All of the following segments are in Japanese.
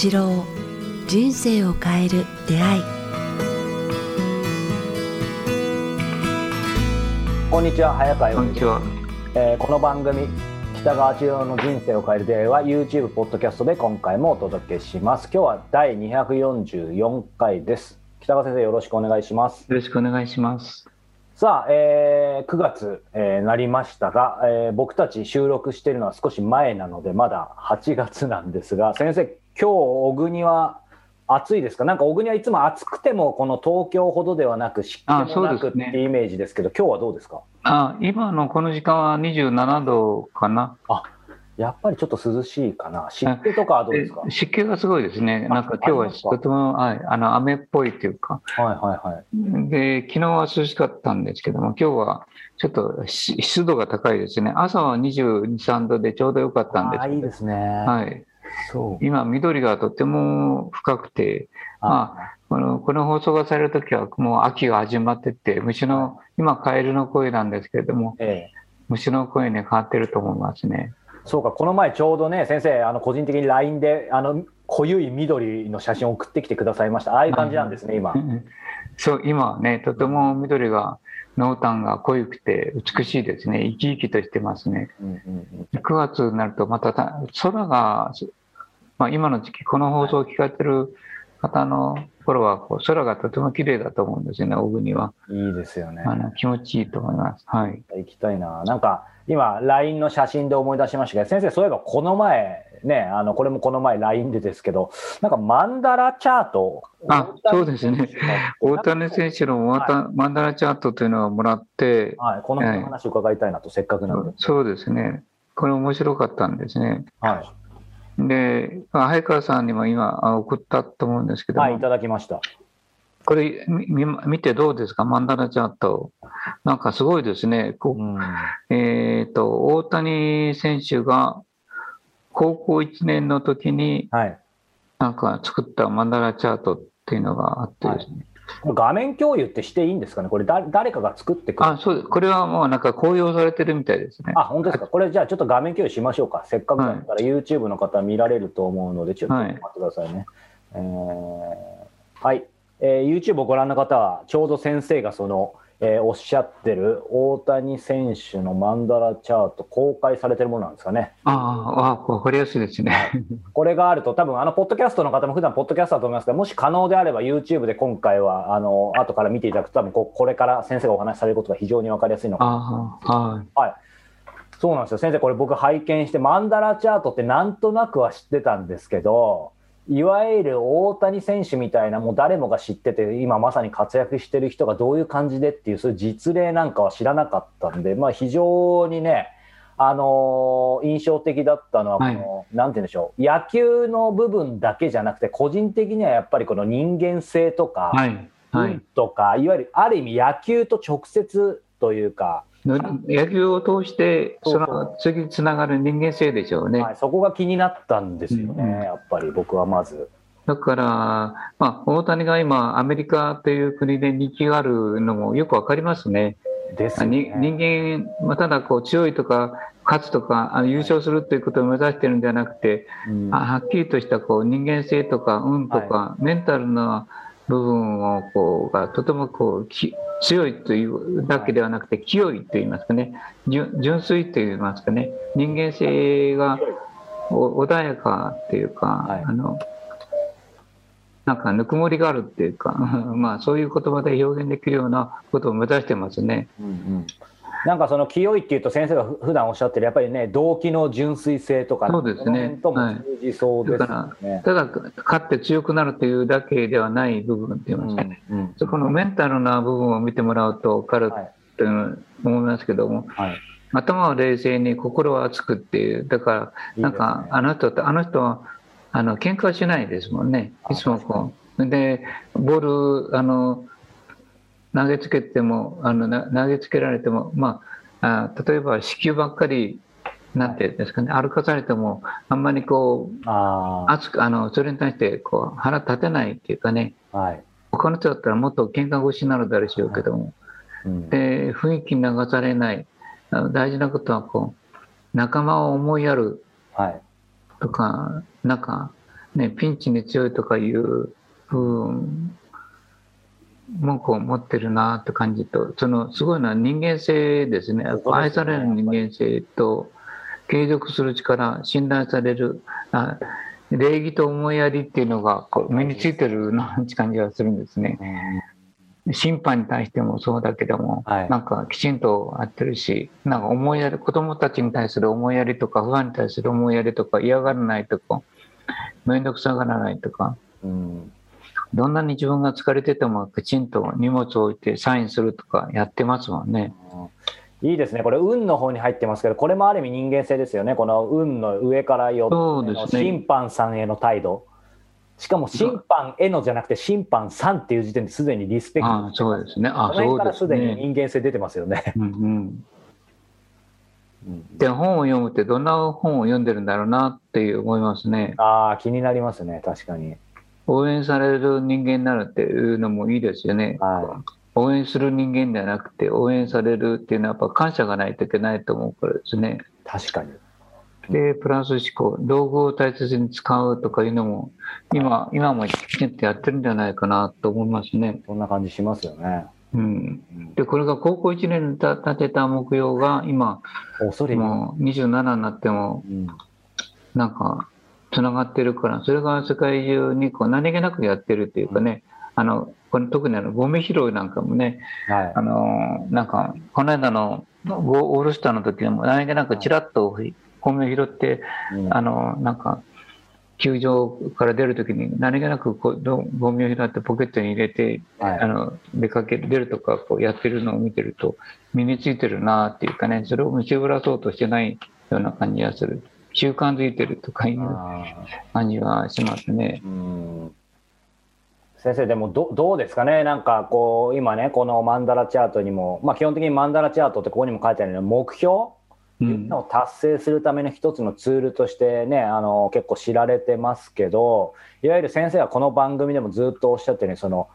一郎人生を変える出会い。こんにちは早川こんにちは。えーこの番組北川千代の人生を変える出会いは YouTube ポッドキャストで今回もお届けします。今日は第244回です。北川先生よろしくお願いします。よろしくお願いします。さあ、えー9月、えーなりましたが、えー僕たち収録しているのは少し前なのでまだ8月なんですが先生今日小国は暑いですか？なんか小国はいつも暑くてもこの東京ほどではなく湿気あもなくってイメージですけど今日はどうですか？あ、今のこの時間は27度かな。やっぱりちょっと涼しいかな湿気とかはどうですか？で湿気がすごいですね。あなんか今日はとても、はい、あの雨っぽいというか。はいはいはいで、昨日は涼しかったんですけども、今日はちょっとし湿度が高いですね。朝は22、3度でちょうどよかったんです。あーいいですね、はい。そう。今、緑がとても深くて、まあ、このこの放送がされるときはもう秋が始まってて、虫の、今、カエルの声なんですけれども、ええ。虫の声に変わってると思いますね。そうかこの前ちょうどね先生あの個人的に LINE であの濃ゆい緑の写真を送ってきてくださいました。ああいう感じなんですね今。そう、今はね、とても緑が、濃淡が濃ゆくて美しいですね。生き生きとしてますね。うんうんうん。9月になるとまたた空が、まあ、今の時期、この放送を聞かれてる方の頃はこう空がとても綺麗だと思うんですよね、小国は。いいですよねあの気持ちいいと思います。はい。行きたいななんか今 LINE の写真で思い出しましたけど先生そういえばこの前ねあのこれもこの前 LINE でですけどなんかマンダラチャートあそうですね大谷選手のマンダはマンダラチャートというのをもらって、はい、この話を伺いたいなと、せっかくなんで、そうですね。これ面白かったんですね。はいで、早川さんにも今あ送ったと思うんですけども、はい、いただきましたこれみみ見てどうですか、マンダラチャート。なんかすごいですね。こううんえっ、と、大谷選手が高校1年の時にはいなんか作ったマンダラチャートっていうのがあってですね。画面共有ってしていいんですかね？これだ誰かが作ってくるあ、そうです。これはもうなんか公用されてるみたいですね。あ、本当ですか？これじゃあちょっと画面共有しましょうか。せっかくだったら YouTube の方見られると思うので、ちょっとはい待ってくださいね。えーはい、えー YouTube をご覧の方は、ちょうど先生がその、えーおっしゃってる大谷選手のマンダラチャート公開されてるものなんですかね。ああ、わかりやすいですね。これがあると、多分あのポッドキャストの方も普段ポッドキャストだと思いますが、もし可能であれば YouTube で今回はあの後から見ていただくと、多分ここれから先生がお話しされることが非常に分かりやすいのかなああ、はい。そうなんですよ先生これ僕拝見してマンダラチャートってなんとなくは知ってたんですけどいわゆる大谷選手みたいなもう誰もが知ってて今まさに活躍してる人がどういう感じでっていうそういう実例なんかは知らなかったんで、まあ、非常にねあのー印象的だったのはこの、なんて言うんでしょう野球の部分だけじゃなくて個人的にはやっぱりこの人間性とか、はい。はい運。とかいわゆるある意味野球と直接というか。の野球を通して、その次につながる人間性でしょうね。はい、そこが気になったんですよね、うんうんやっぱり僕はまず。だから、まあ、大谷が今、アメリカという国で人気があるのもよくわかりますね。ですね。人間、まあ、ただこう強いとか、勝つとか、優勝するということを目指してるんじゃなくて、うんあはっきりとしたこう人間性とか、運とか、メンタルな部分をこうがとてもこうき強いというだけではなくて、清いといいますかね、純純粋といいますかね、人間性がお穏やかっていうか、はい。あのなんかぬくもりがあるっていうか、まあそういう言葉で表現できるようなことを目指してますね。うんうんなんかその清いっていうと先生がふ普段おっしゃってるやっぱりね動機の純粋性とかそうですねとも通じそうですよね。ただ、勝って強くなるというだけではない部分って言いますかね。うんうんそこのメンタルな部分を見てもらうと分かるはいと思いますけども、はい頭は冷静に心は熱くっていう、だから、なんか、あの人と、あの人は、あの、喧嘩はしないですもんね。あいつもこう。で、ボール、あの、投げつけても、あの、な投げつけられても、まあ、あ例えば四球ばっかり、なんていうんですかね、歩かされても、あんまりこう、あ熱く、あの、それに対して、こう、腹立てないっていうかね、あはい。他の人だったらもっと喧嘩腰になるだろうしょうけども、うん。で雰囲気に流されない。大事なことはこう仲間を思いやるはい。とかなんかね、ピンチに強いとかいう部分もこう持ってるなって感じとそのすごいのは人間性ですね。愛される人間性と継続する力信頼されるあ礼儀と思いやりっていうのがこう身についてるなって感じがするんですね。審判に対してもそうだけども、はい、なんかきちんと合ってるしなんか思いやり子どもたちに対する思いやりとか不安に対する思いやりとか嫌がらないとか面倒くさがらないとか、うん、どんなに自分が疲れててもきちんと荷物を置いてサインするとかやってますもんね。いいですね、これ、運の方に入ってますけど、これもある意味人間性ですよね、この運の上から4つの審判さんへの態度。しかも審判へのじゃなくて審判さんっていう時点ですでにリスペクトあそうですねあその辺からすでに人間性出てますよね。うんうん、で本を読むってどんな本を読んでるんだろうなっていう思いますね。ああ気になりますね確かに。応援される人間になるっていうのもいいですよね。はい、応援する人間ではなくて応援されるっていうのはやっぱ感謝がないといけないと思うからですね。確かに。で、プラス思考、道具を大切に使うとかいうのも、今、今もきちんとやってるんじゃないかなと思いますね。そんな感じしますよね。うん。で、これが高校1年で立てた目標が、今、もう27になっても、なんか、つながってるから、それが世界中にこう何気なくやってるっていうかね、あの、これ特にあの、ゴミ拾いなんかもね、はい、あの、なんか、この間のオールスターの時でも何気なくちらっとゴミを拾って、うん、あの、なんか、球場から出るときに何気なくこうゴミを拾ってポケットに入れて、はい、あの出かける出るとかこうやってるのを見てると身についてるなっていうかねそれを見せぶらそうとしてないような感じがする習慣づいてるとかいう感じがしますね。先生でもどどうですかね？なんかこう今ねこのマンダラチャートにも、まあ、基本的にマンダラチャートってここにも書いてあるように目標を達成するための一つのツールとしてねあの結構知られてますけどいわゆる先生はこの番組でもずっとおっしゃってるようにその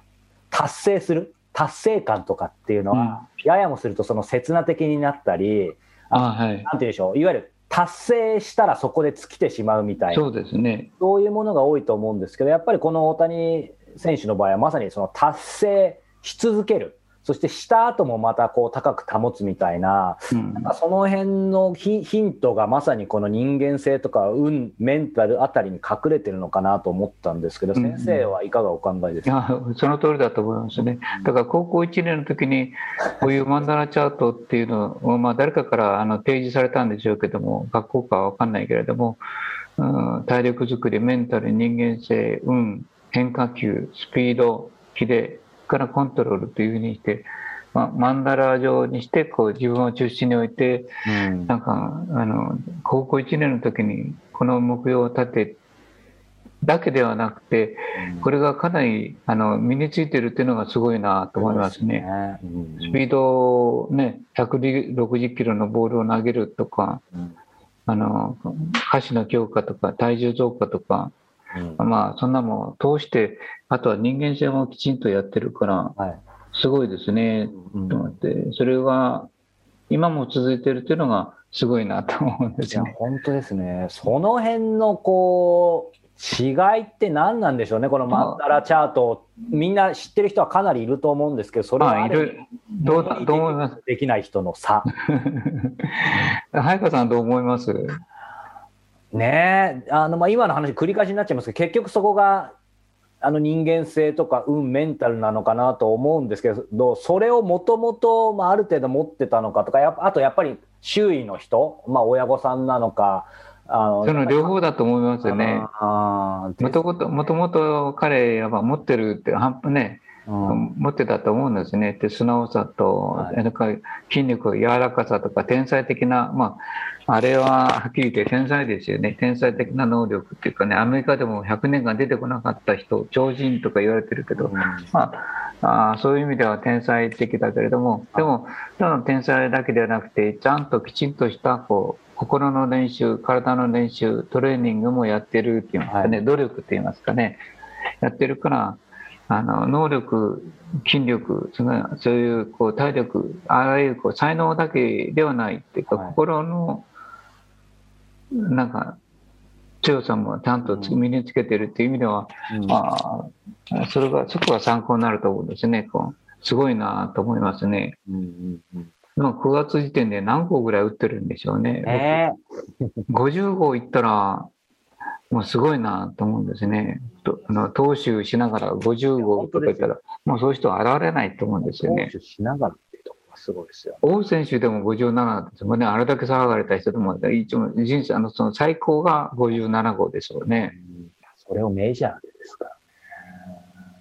達成する達成感とかっていうのは、うん、ややもするとその刹那的になったりあ、はい、なんて言うんでしょう？いわゆる達成したらそこで尽きてしまうみたいな。そうですね。そういうものが多いと思うんですけどやっぱりこの大谷選手の場合はまさにその達成し続けるそしてした後もまたこう高く保つみたいな、うん、なんかその辺のヒントがまさにこの人間性とか運、メンタルあたりに隠れてるのかなと思ったんですけど、先生はいかがお考えですか、うん、その通りだと思いますね。だから高校1年の時にこういうマンダラチャートっていうのを、まあ、誰かからあの提示されたんでしょうけども、学校かは分かんないけれども、うん、体力作り、メンタル、人間性、運、変化球、スピード、キレ、からコントロールというふうにして、まあ、マンダラ状にしてこう自分を中心に置いて、うん、なんかあの高校1年の時にこの目標を立てだけではなくて、これがかなりあの身についてるっていうのがすごいなと思いますね。すね。うん、スピードね、160キロのボールを投げるとか、うん、あの下肢の強化とか体重増加とか、うん、まあそんなも通してあとは人間性もきちんとやってるから、はい、すごいですね、と思って、それは今も続いてるっていうのがすごいなと思うんですね。本当ですね。その辺のこう違いって何なんでしょうね、このマンダラチャート、みんな知ってる人はかなりいると思うんですけど、それはどうどう思います？できない人の差。早川さん、どう思います？ねあのまあ今の話、繰り返しになっちゃいますけど、結局そこがあの人間性とか運、メンタルなのかなと思うんですけど、それをもともとある程度持ってたのかとか、やあとやっぱり周囲の人、まあ、親御さんなのか、あのその両方だと思いますよね。もともともともと彼やっぱ持ってるってね、うん、持ってたと思うんですね。で素直さと、はい、か筋肉柔らかさとか天才的な、まあ、あれははっきり言って天才ですよね。天才的な能力っていうかね、アメリカでも100年間出てこなかった人、超人とか言われてるけど、うん、まあ、あそういう意味では天才的だけれども、でも、ただの天才だけではなくて、ちゃんときちんとしたこう心の練習、体の練習、トレーニングもやってるっていうんですかね、はい、努力って言いますかね、やってるから、あの能力、筋力、そういうこう体力、あらゆるこう才能だけではないっていうか、はい、心のなんか強さもちゃんと身につけてるっていう意味では、うん。ああそれがそこが参考になると思うんですねこう。すごいなと思いますね。うんうんうん。でも9月時点で何号ぐらい打ってるんでしょうね。ね50号いったら、もうすごいなと思うんですね。とあの投手しながら50号とか言ったら、もうそういう人は現れないと思うんですよね。投手しながらっていうところがすごいですよ。王選手でも57ですもんね。あれだけ騒がれた人でも、一応人生、あの、その最高が57号でしょうね。うんそれをメジャーでですから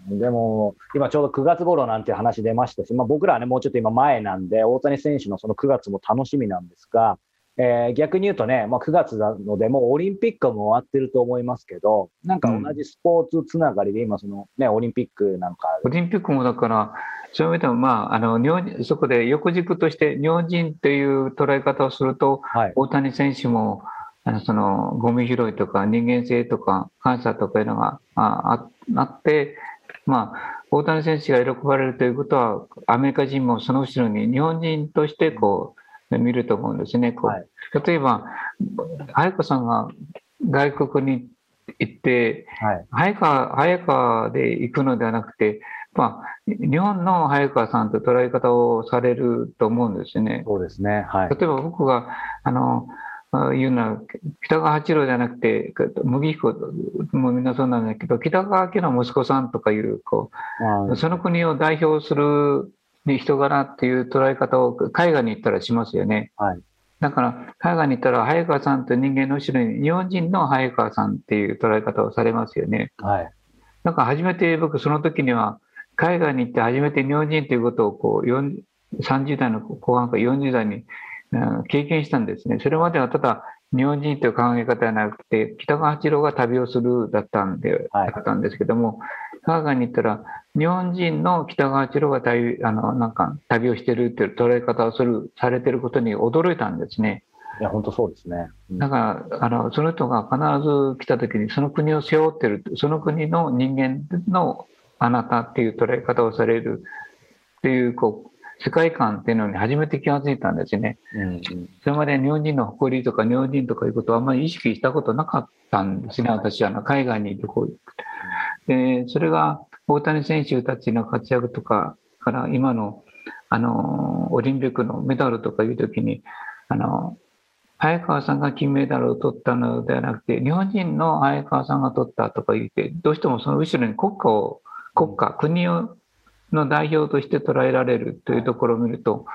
ね。でも、今ちょうど9月頃なんていう話出ましたし、まあ、僕らはね、もうちょっと今前なんで、大谷選手のその9月も楽しみなんですが、えー逆に言うとね、まあ、9月なので、もうオリンピックも終わってると思いますけど、なんか同じスポーツつながりで、今、そのね、オリンピックなんか、オリンピックもだから、そういう意味でも、まあ、あの、日本、そこで横軸として日本人っていう捉え方をすると、はい、大谷選手も、あのそのゴミ拾いとか人間性とか感謝とかいうのがあああって、まあ、大谷選手が喜ばれるということは、アメリカ人もその後ろに日本人としてこう見ると思うんですね。こうはい例えば、早川さんが外国に行って、はい、早川早川で行くのではなくて、まあ、日本の早川さんと捉え方をされると思うんですよね。そうですね、はい。例えば僕があのあ言うのは北川八郎じゃなくて麦彦もみんなそうなんだけど北川家の息子さんとかいうこまあうその国を代表する人柄っていう捉え方を海外に行ったらしますよね。はいだから海外に行ったら早川さんと人間の後ろに日本人の早川さんっていう捉え方をされますよね。はい、なんか初めて僕その時には海外に行って初めて日本人ということをこう40 30代の後半から40代にうん経験したんですね。それまではただ日本人という考え方ではなくて北川八郎が旅をするだったんで、はいだったんですけども海外に行ったら日本人の北川八郎が旅あのなんか旅をしてるっていう捉え方をするされてることに驚いたんですね。いや、本当そうですね。うんだからあのその人が必ず来た時にその国を背負ってるその国の人間のあなたっていう捉え方をされるっていうこう世界観っていうのに初めて気が付いたんですね。うんうんそれまで日本人の誇りとか日本人とかいうことはあんまり意識したことなかったんですね、私はあの海外に旅行行くでそれが大谷選手たちの活躍とかから今のあのオリンピックのメダルとかいう時にあの早川さんが金メダルを取ったのではなくて日本人の早川さんが取ったとか言ってどうしてもその後ろに国家を国家国をの代表として捉えられるというところを見ると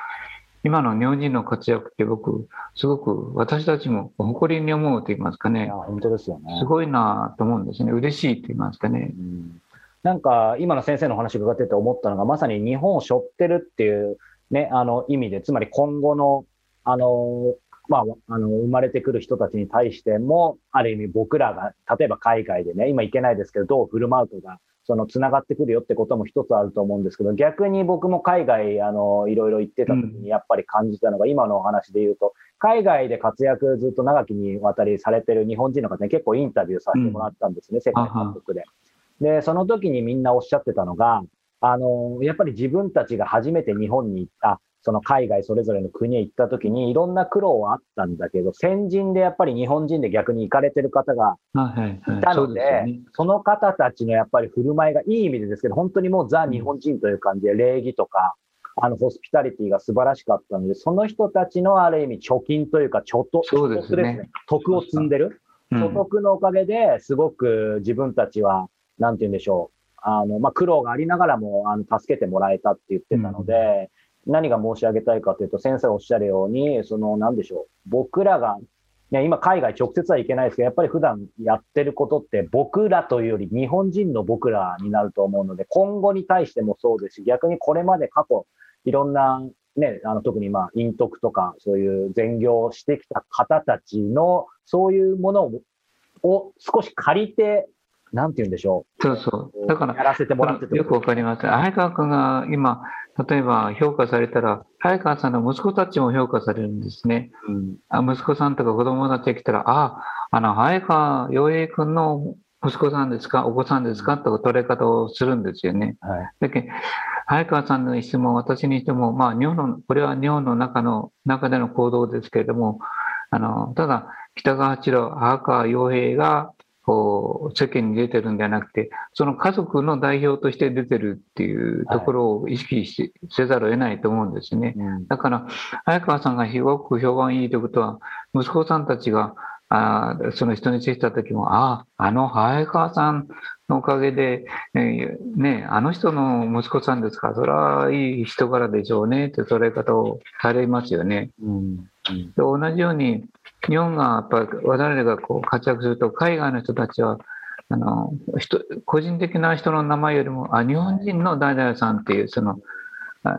今の日本人の活躍って僕すごく私たちも誇りに思うと言いますかね。本当ですよね。すごいなと思うんですね。嬉しいと言いますかね。うんなんか今の先生のお話伺ってて思ったのがまさに日本を背負ってるっていう、ね、あの意味でつまり今後のあの、まあ、あの生まれてくる人たちに対してもある意味僕らが例えば海外でね今行けないですけどどう振る舞うとかそのつながってくるよってことも一つあると思うんですけど逆に僕も海外あのいろいろ行ってた時にやっぱり感じたのが、今のお話で言うと海外で活躍ずっと長きにわたりされてる日本人の方に結構インタビューさせてもらったんですね、世界各国で。で、その時にみんなおっしゃってたのが、あの、やっぱり自分たちが初めて日本に行った、その海外それぞれの国へ行った時にいろんな苦労はあったんだけど、先人でやっぱり日本人で逆に行かれてる方がはいはいはい。いたので、その方たちのやっぱり振る舞いがいい意味でですけど、本当にもうザ日本人という感じで礼儀とか、あの、ホスピタリティが素晴らしかったので、その人たちのある意味貯金というか、ちょっと、そうですね。徳を積んでる。うん。所得のおかげですごく自分たちは、なんて言うんでしょう。あの、まあ、苦労がありながらも、あの、助けてもらえたって言ってたので、何が申し上げたいかというと、先生おっしゃるように、その、なんでしょう。僕らが、ね、今海外直接は行けないですけど、やっぱり普段やってることって僕らというより日本人の僕らになると思うので、今後に対してもそうですし、逆にこれまで過去、いろんな、ね、あの特にまあ、陰徳とか、そういう善行をしてきた方たちの、そういうものをを少し借りて、なんて言うんでしょそうそうう。だからやらせてもらっててよくわかります。早川君が今、例えば評価されたら、早川さんの息子たちも評価されるんですね。うんあ息子さんとか子供たちが来たら、あ、あの、早川洋平君の息子さんですか、お子さんですかとか取れ方をするんですよね。はい。だけど早川さんの質問、私にしても、まあ、日本の、これは日本の中の、中での行動ですけれども、あの、ただ、北川八郎、母川洋平がこう世間に出てるんじゃなくて、その家族の代表として出てるっていうところを意識しせざるを得ないと思うんですね。だから、早川さんがすごく評判いいということは、息子さんたちがあその人に接した時も、ああ、あの早川さんのおかげで、えー、ね、あの人の息子さんですから、それはいい人柄でしょうねって捉え方をされますよね。うん、で同じように、日本がやっぱり我々がこう活躍すると、海外の人たちは、あの人個人的な人の名前よりも、あ日本人のダイダイさんっていう、その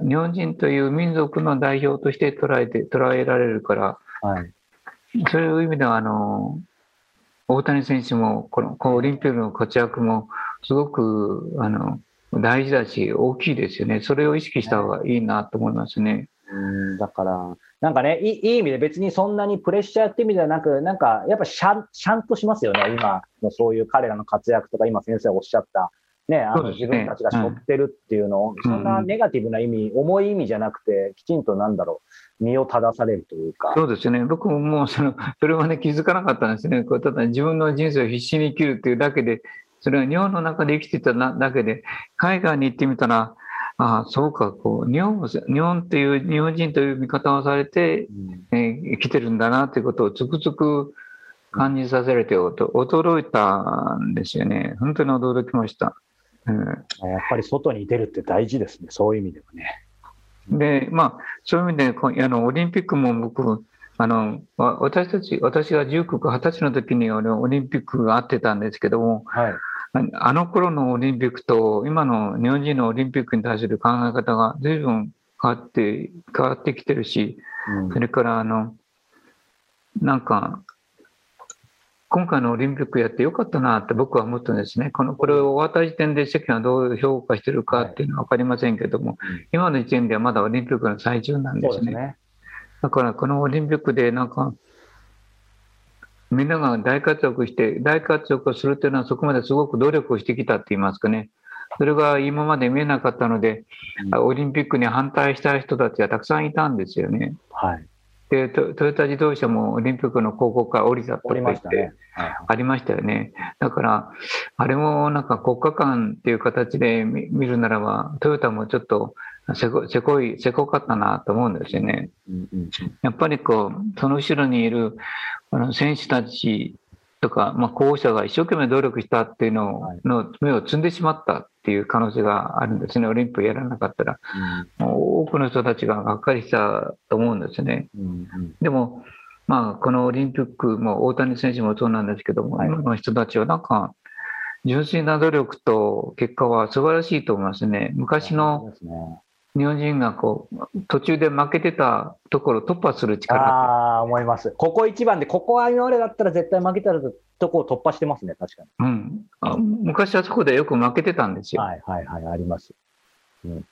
日本人という民族の代表として捉えて捉えられるから、はい、そういう意味ではあの大谷選手もこのこのオリンピックの活躍もすごくあの大事だし大きいですよねそれを意識した方がいいなと思いますね。うんだからなんかねいい、いい意味で別にそんなにプレッシャーって意味ではなく、なんかやっぱしゃんしゃんとしますよね、今のそういう彼らの活躍とか、今先生がおっしゃった、ね、あの自分たちが背負ってるっていうのを、そんなネガティブな意味、重い意味じゃなくて、きちんとなんだろう、身を正されるというか。そうですね、僕ももうその、それはね、気づかなかったんですね、こうただ自分の人生を必死に生きるっていうだけで、それは日本の中で生きてただけで、海外に行ってみたら、ああ、そうか、こう、日本、日本っていう、日本人という見方をされて、うん、えー、生きてるんだなということをつくづく感じさせられて、驚いたんですよね。本当に驚きました。うん、やっぱり外に出るって大事ですね、そういう意味ではね。で、まあ、そういう意味で、あのオリンピックも僕、あの私たち、私が19か20歳の時にオリンピックがあってたんですけども、はい、あの頃のオリンピックと今の日本人のオリンピックに対する考え方が随分変わって変わってきてるし、うん、それからあのなんか今回のオリンピックやってよかったなって僕は思ったんですね。このこれを終わった時点で世間はどう評価してるかっていうのは分かりませんけども、はい、今の時点ではまだオリンピックの最中なんですね。すねだからこのオリンピックでなんか、みんなが大活躍して、大活躍をするっていうのはそこまですごく努力をしてきたって言いますかね。それが今まで見えなかったので、オリンピックに反対した人たちはたくさんいたんですよね。はいでトヨタ自動車もオリンピックの広告から降りたとか言って、ありましたよね。だから、あれもなんか国家間っていう形で見るならば、トヨタもちょっとせこせこい、せこかったなと思うんですよね。やっぱりこう、その後ろにいるあの選手たちとか、まあ、候補者が一生懸命努力したっていうのの目を積んでしまったっていう可能性があるんですね、オリンピックやらなかったら。うん、多くの人たちががっかりしたと思うんですね。うんうん、でも、まあ、このオリンピックも大谷選手もそうなんですけども、はい、今の人たちはなんか、純粋な努力と結果は素晴らしいと思いますね。昔の日本人がこう途中で負けてたところを突破する力ああ、思います。ここ一番で、ここは今までだったら絶対負けたらとこを突破してますね、確かに。うん、あ昔はそこでよく負けてたんですよ。はいはいはい、あります。うん、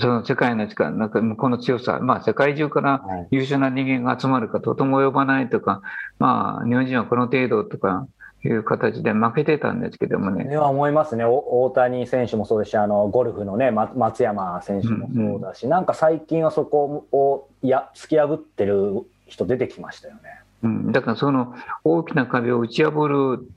その世界の力、なんか向こうの強さ、まあ世界中から優秀な人間が集まるかとても及ばないとか、まあ日本人はこの程度とか、いう形で負けてたんですけどもね。では思いますね、大谷選手もそうですし、あのゴルフのね、松山選手もそうだし、うん。うん、なんか最近はそこをいや突き破ってる人出てきましたよね。うん、だからその大きな壁を打ち破る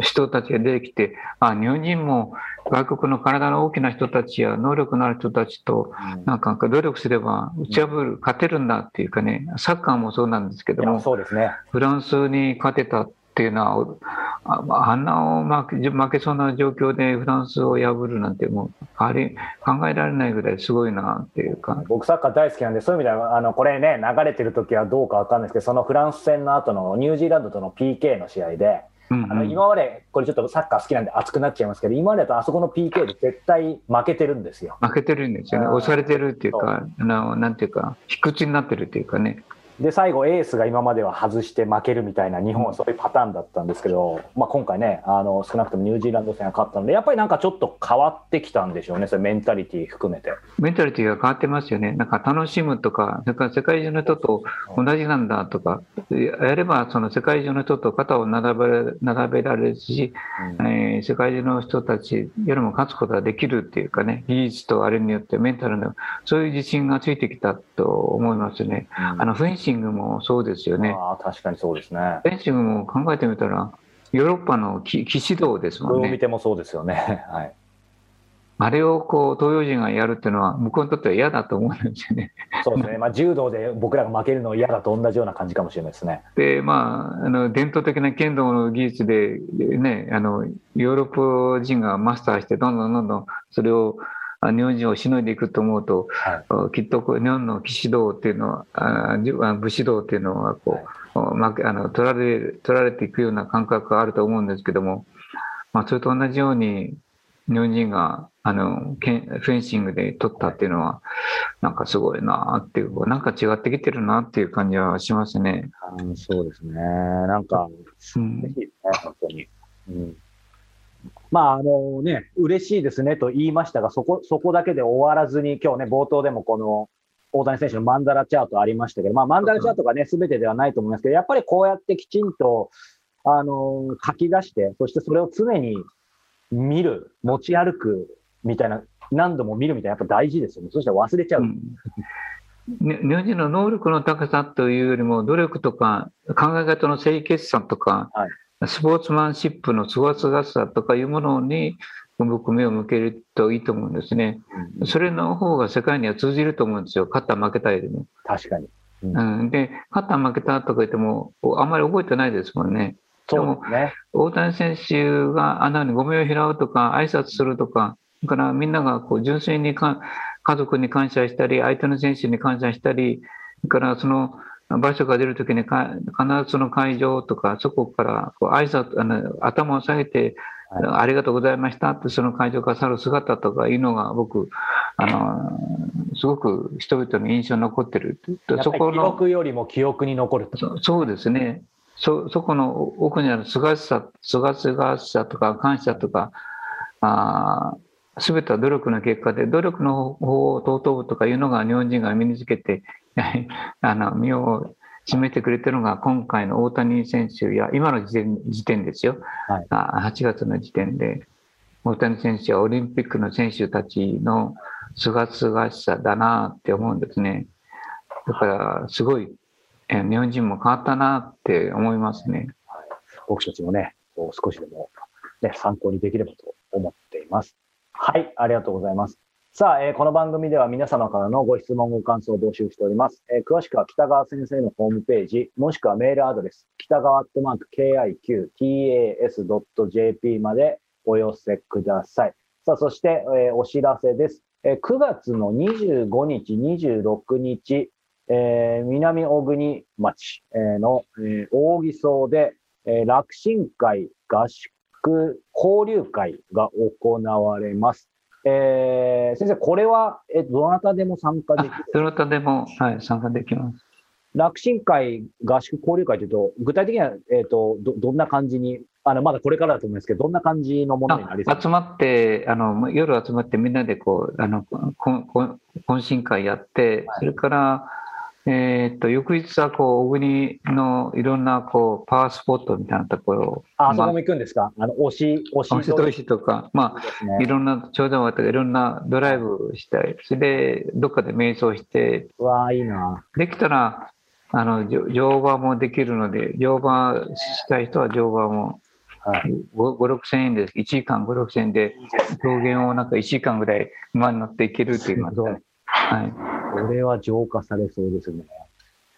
人たちが出てきて、あ日本人も外国の体の大きな人たちや能力のある人たちと、なんか努力すれば打ち破る、勝てるんだっていうかね、サッカーもそうなんですけども、そうですね、フランスに勝てたっていうのは、あんな負け負けそうな状況でフランスを破るなんて、もうあれ考えられないぐらいすごいなっていうか。僕、サッカー大好きなんで、そういう意味では、あのこれね、流れてる時はどうか分かんないですけど、そのフランス戦の後のニュージーランドとの PK の試合で、うんうん、あの今まで、これちょっとサッカー好きなんで熱くなっちゃいますけど、今までだとあそこの PK で絶対負けてるんですよ。負けてるんですよね。押されてるっていうか、あのなんていうか、卑屈になってるっていうかね。で最後エースが今までは外して負けるみたいな日本はそういうパターンだったんですけど、まあ、今回ねあの少なくともニュージーランド戦が勝ったのでやっぱりなんかちょっと変わってきたんでしょうねそれメンタリティー含めて。メンタリティーが変わってますよね。なんか楽しむとかそれから世界中の人と同じなんだとかやればその世界中の人と肩を並べ並べられるし、うん、えー、世界中の人たちよりも勝つことができるっていうかね技術とあれによってメンタルのそういう自信がついてきたと思いますね。うん、あの雰囲シングもそうですよね。ああ、確かにそうですね。フェンシングも考えてみたら、ヨーロッパの騎騎士道ですもんね。これを見てもそうですよね。はい。あれをこう東洋人がやるっていうのは、向こうにとっては嫌だと思うんですよね。そうですね。まあ、柔道で僕らが負けるの嫌だと同じような感じかもしれないですね。で、まあ、あの伝統的な剣道の技術で、ね、あのヨーロッパ人がマスターして、どんどんどんどんそれをあ日本人をしのいでいくと思うと、はい。きっとこう日本の騎士道っていうのは、武士道っていうのはこう、まあの取られ取られていくような感覚があると思うんですけども、まあ、それと同じように日本人があのけんフェンシングで取ったっていうのはなんかすごいなっていうなんか違ってきてるなっていう感じはしますね。あーそうですね。なんか、うん嬉しいですね、本当に。うん、まあ、あのね、嬉しいですねと言いましたが、そこ、そこだけで終わらずに、今日ね、冒頭でもこの、大谷選手のマンダラチャートありましたけど、まあ、マンダラチャートがね、すべてではないと思いますけど、やっぱりこうやってきちんと、あの書き出して、そしてそれを常に見る、持ち歩くみたいな、何度も見るみたいな、やっぱ大事ですよね。そしたら忘れちゃう。うんね日本人の能力の高さというよりも努力とか考え方の清潔さとか、はいスポーツマンシップのすがすがしさとかいうものに僕目を向けるといいと思うんですね。うんそれの方が世界には通じると思うんですよ。勝った負けたよりも。確かに。うん、で、勝った負けたとか言ってもあんまり覚えてないですもんね。そうですね。大谷選手があんなにゴミを拾うとか挨拶するとか、だからみんながこう純粋にか家族に感謝したり、相手の選手に感謝したり、それからその場所が出るときにか必ずその会場とか、そこからこう挨拶あの頭を下げて、はありがとうございましたってその会場から去る姿とかいうのが僕、あのすごく人々の印象に残ってる。やっぱり記録よりも記憶に残ると。そそうですね。そ、そこの奥にあるすがしさ、すがすがしさとか感謝とか、あすべては努力の結果で、努力の方を尊ぶとかいうのが日本人が身につけて、あの、身を占めてくれてるのが今回の大谷選手や、今の時点時点ですよ。はいあ8月の時点で、大谷選手やオリンピックの選手たちのすがすがしさだなって思うんですね。だから、すごい、えー日本人も変わったなって思いますね。僕たちもね、こう少しでも、ね、参考にできればと思っています。はい、ありがとうございます。さあ、えーこの番組では皆様からのご質問、ご感想を募集しております。えー詳しくは北川先生のホームページ、もしくはメールアドレス、北川アットマーク KIQTAS.jp までお寄せください。さあ、そして、えーお知らせです。えー9月の25日、26日、えー南小国町えーの、えー大木荘で、えー楽神会合宿交流会が行われます。えー先生、これは、えどなたでも参加できる？あどなたでも、はい、参加できます。楽神会合宿交流会というと、具体的には、えっ、と、ど、どんな感じに、あの、まだこれからだと思うんですけど、どんな感じのものになりそう？あ集まってあの、夜集まってみんなでこう、あの、ここ懇親会やって、それから、えーっと、翌日はこう、小国のいろんなこう、パワースポットみたいなところを、あ、あそまこも行くんですか？あの、推し、推しあ、瀬戸石とか、まあ、ねいろんな頂上渡っていろんなドライブしたい。それで、どっかで瞑想して、うわあ、いいな。できたら、あの、乗乗馬もできるので、乗馬したい人は乗馬もはい。5、5 6千円です。1時間5、6千円で、表現をなんか1時間ぐらい馬に乗っていけるって言いますすごいか。はい。これは浄化されそうですね。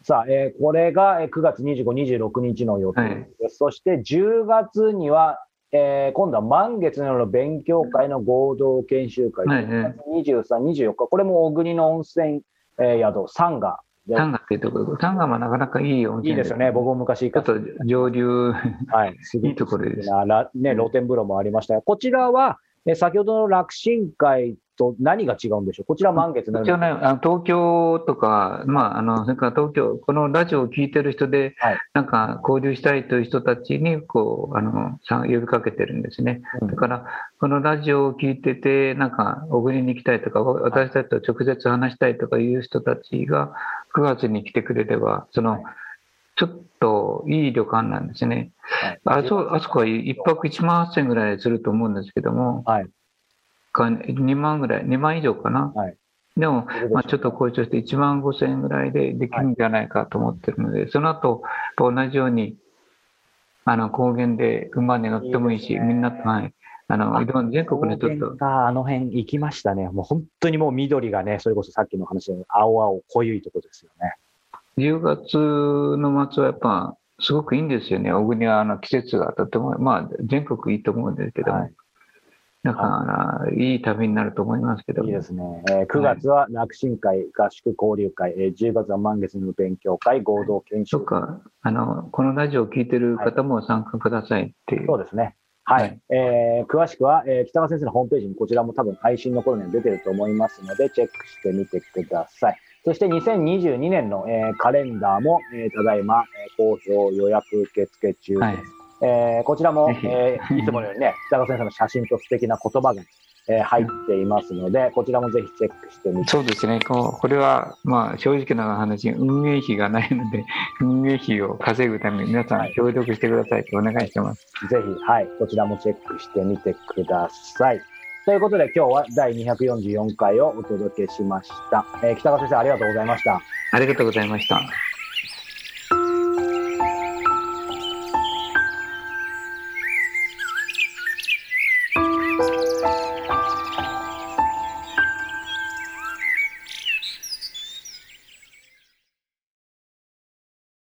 さあ、えーこれがえー9月25、26日の予定です。そして10月には、えー今度は満月の勉強会の合同研修会、はいはい。10月23、24日、これも小国の温泉、えー宿、サンガ。で。タンガっていうとこ？ろ、タンガもなかなかいい温泉いいですよね。僕も昔行かせてちょっと上流、はい、いいところです。ね、露天風呂もありましたが、こちらは、え先ほどの楽神会と何が違うんでしょう？こちら満月の一応ね、あの東京とか、まあ、あの、それから東京、このラジオを聞いてる人で、はい。なんか交流したいという人たちに、こう、あの、さ呼びかけてるんですね。うん。だから、このラジオを聞いてて、なんか、小国に行きたいとか、私たちと直接話したいとかいう人たちが、9月に来てくれれば、その、ちょっといい旅館なんですね。はいあそあそこは1泊1万8000円ぐらいすると思うんですけども、はいか2万ぐらい、2万以上かな。はいでも、まあ、ちょっと交渉して1万5千円ぐらいでできるんじゃないかと思ってるので、はい、その後同じようにあの高原で馬に乗ってもいいし、いいね、みんなと、はい、あの、全国のちょっと。あの辺行きましたね。もう本当にもう緑がね、それこそさっきの話で青々濃いとこですよね。10月の末はやっぱすごくいいんですよね。小国はあの季節がとても、まあ全国いいと思うんですけども。はいだから、いい旅になると思いますけどいいですね。えー、9月は楽神会、合宿交流会、えー、10月は満月の勉強会、合同研修。そっか、あの、このラジオを聞いてる方も参加くださいっていう。そうですね。はい、はい、えー、詳しくは、えー、北川先生のホームページにこちらも多分配信の頃には出てると思いますので、チェックしてみてください。そして2022年の、えー、カレンダーも、えー、ただいま、えー、好評予約受付中です。はい、えー、こちらも、えー、いつものようにね、北川先生の写真と素敵な言葉が、えー、入っていますので、こちらもぜひチェックしてみてそうですね、ここれは、まあ、正直な話、運営費がないので、運営費を稼ぐために皆さん協力してくださいとお願いしてます。はい、ぜひ、はい、こちらもチェックしてみてください。ということで、今日は第244回をお届けしました。えー、北川先生、ありがとうございました。ありがとうございました。